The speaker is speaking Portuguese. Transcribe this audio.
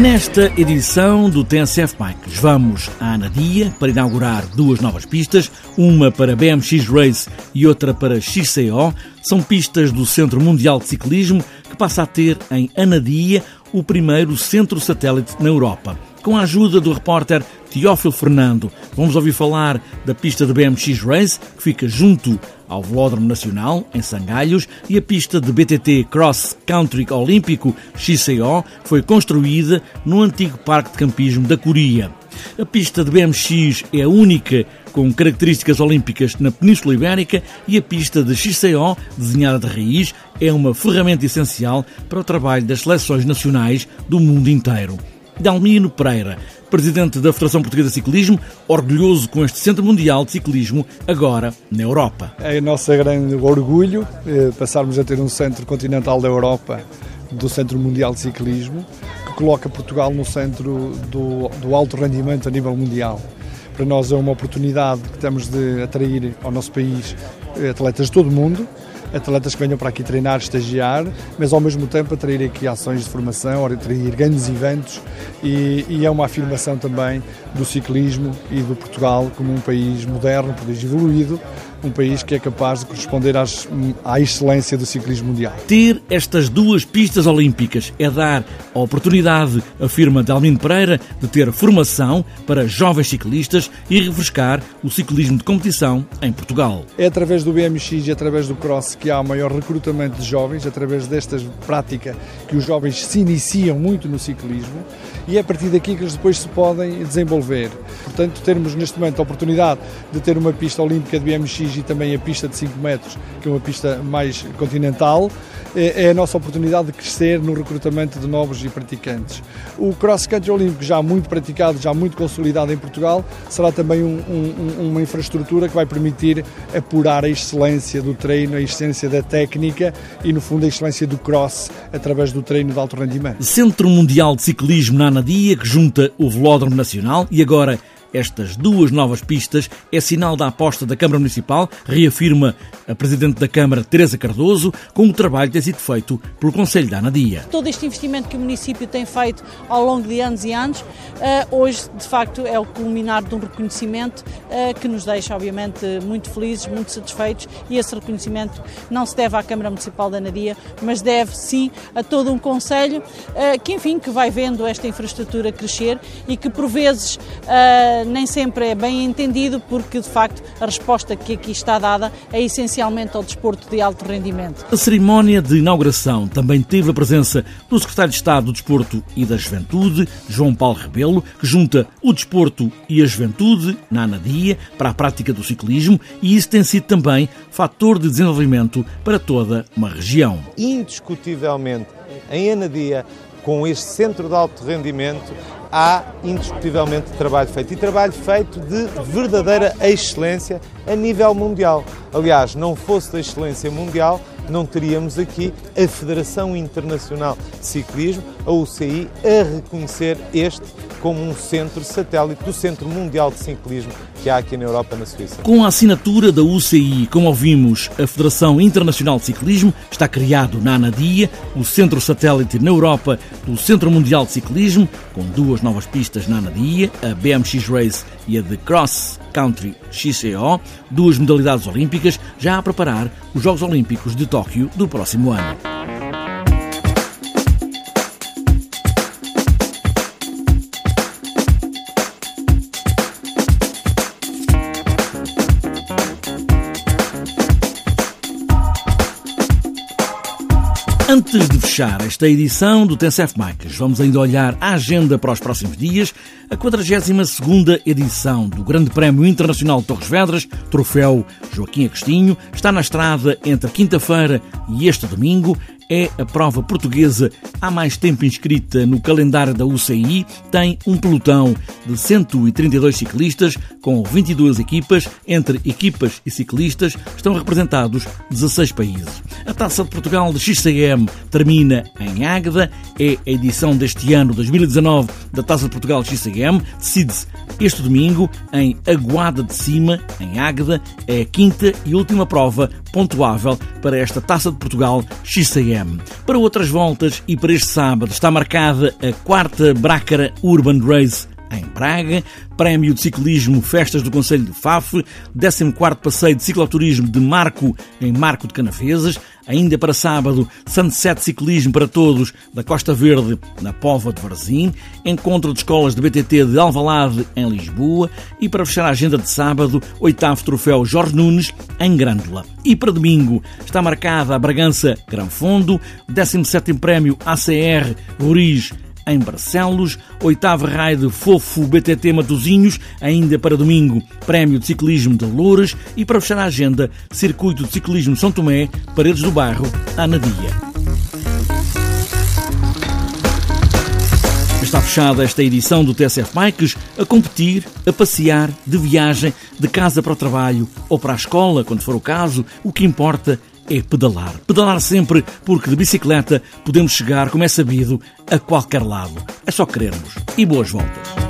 Nesta edição do TNCF Bikes, vamos à Anadia para inaugurar duas novas pistas, uma para BMX Race e outra para XCO. São pistas do Centro Mundial de Ciclismo que passa a ter em Anadia o primeiro centro satélite na Europa. Com a ajuda do repórter Teófilo Fernando, vamos ouvir falar da pista de BMX Race, que fica junto ao Velódromo Nacional, em Sangalhos, e a pista de BTT Cross Country Olímpico, XCO, foi construída no antigo Parque de Campismo da Coria. A pista de BMX é a única com características olímpicas na Península Ibérica e a pista de XCO, desenhada de raiz, é uma ferramenta essencial para o trabalho das seleções nacionais do mundo inteiro. Dalmino Pereira, presidente da Federação Portuguesa de Ciclismo, orgulhoso com este Centro Mundial de Ciclismo, agora na Europa. É o nosso grande orgulho eh, passarmos a ter um centro continental da Europa, do Centro Mundial de Ciclismo, que coloca Portugal no centro do, do alto rendimento a nível mundial. Para nós é uma oportunidade que temos de atrair ao nosso país eh, atletas de todo o mundo, atletas que venham para aqui treinar, estagiar, mas ao mesmo tempo atrair aqui ações de formação, atrair grandes eventos. E, e, é uma afirmação também do ciclismo e do Portugal como um país moderno, um país evoluído, um país que é capaz de corresponder às, à excelência do ciclismo mundial. Ter estas duas pistas olímpicas é dar a oportunidade, afirma Delmino Pereira, de ter formação para jovens ciclistas e refrescar o ciclismo de competição em Portugal. É através do BMX e através do Cross que há maior recrutamento de jovens, através desta prática que os jovens se iniciam muito no ciclismo e é a partir daqui que eles depois se podem desenvolver. Portanto, termos neste momento a oportunidade de ter uma pista olímpica de BMX e também a pista de 5 metros, que é uma pista mais continental, é, é a nossa oportunidade de crescer no recrutamento de novos e praticantes. O cross country olímpico, já muito praticado, já muito consolidado em Portugal, será também um, um, uma infraestrutura que vai permitir apurar a excelência do treino, a excelência da técnica e, no fundo, a excelência do cross através do treino de alto rendimento. Centro Mundial de Ciclismo na Anadia, que junta o Velódromo Nacional e agora estas duas novas pistas é sinal da aposta da Câmara Municipal, reafirma a Presidente da Câmara, Teresa Cardoso, com o trabalho que tem sido feito pelo Conselho da Anadia. Todo este investimento que o município tem feito ao longo de anos e anos, eh, hoje, de facto, é o culminar de um reconhecimento eh, que nos deixa, obviamente, muito felizes, muito satisfeitos e esse reconhecimento não se deve à Câmara Municipal da Anadia, mas deve, sim, a todo um Conselho eh, que, enfim, que vai vendo esta infraestrutura crescer e que, por vezes, nem sempre é bem entendido, porque de facto a resposta que aqui está dada é essencialmente ao desporto de alto rendimento. A cerimónia de inauguração também teve a presença do Secretário de Estado do Desporto e da Juventude, João Paulo Rebelo, que junta o desporto e a juventude na Anadia para a prática do ciclismo e isso tem sido também fator de desenvolvimento para toda uma região. Indiscutivelmente, em Anadia, com este centro de alto rendimento, há indiscutivelmente trabalho feito e trabalho feito de verdadeira excelência a nível mundial. Aliás, não fosse da excelência mundial, não teríamos aqui a Federação Internacional de Ciclismo, a UCI, a reconhecer este como um centro satélite do Centro Mundial de Ciclismo que há aqui na Europa, na Suíça. Com a assinatura da UCI, como ouvimos, a Federação Internacional de Ciclismo, está criado na Anadia, o centro satélite na Europa do Centro Mundial de Ciclismo, com duas novas pistas na Anadia, a BMX Race e a de Cross Country XCO, duas modalidades olímpicas, já a preparar os Jogos Olímpicos de Tóquio do próximo ano. Antes de fechar esta edição do TNCF Bikes, vamos ainda olhar a agenda para os próximos dias, a 42ª edição do Grande Prémio Internacional de Torres Vedras, troféu Joaquim Agostinho, está na estrada entre quinta-feira e este domingo é a prova portuguesa há mais tempo inscrita no calendário da UCI, tem um pelotão de 132 ciclistas com 22 equipas, entre equipas e ciclistas estão representados 16 países. A Taça de Portugal de XCM termina em Águeda, é a edição deste ano 2019 da Taça de Portugal XCM, decide-se este domingo em Aguada de Cima, em Águeda, é a quinta e última prova pontuável para esta Taça de Portugal XCM. Para outras voltas e para este sábado está marcada a quarta Brácara Urban Race em Braga, Prémio de Ciclismo Festas do Conselho de Faf, 14º Passeio de Cicloturismo de Marco em Marco de Canafesas, ainda para sábado, Sunset Ciclismo para Todos da Costa Verde na Pova de Varzim, Encontro de Escolas de BTT de Alvalade em Lisboa e para fechar a agenda de sábado, oitavo Troféu Jorge Nunes em Grândola. E para domingo está marcada a Bragança Gran Fondo, 17º Prémio ACR Roriz em Barcelos, oitava raio de Fofo BTT Matozinhos, ainda para domingo, Prémio de Ciclismo de Loures e para fechar a agenda, Circuito de Ciclismo São Tomé, Paredes do Bairro, Anadia. Está fechada esta edição do TSF Bikes a competir, a passear, de viagem, de casa para o trabalho ou para a escola, quando for o caso, o que importa é pedalar. Pedalar sempre, porque de bicicleta podemos chegar, como é sabido, a qualquer lado. É só querermos. E boas voltas.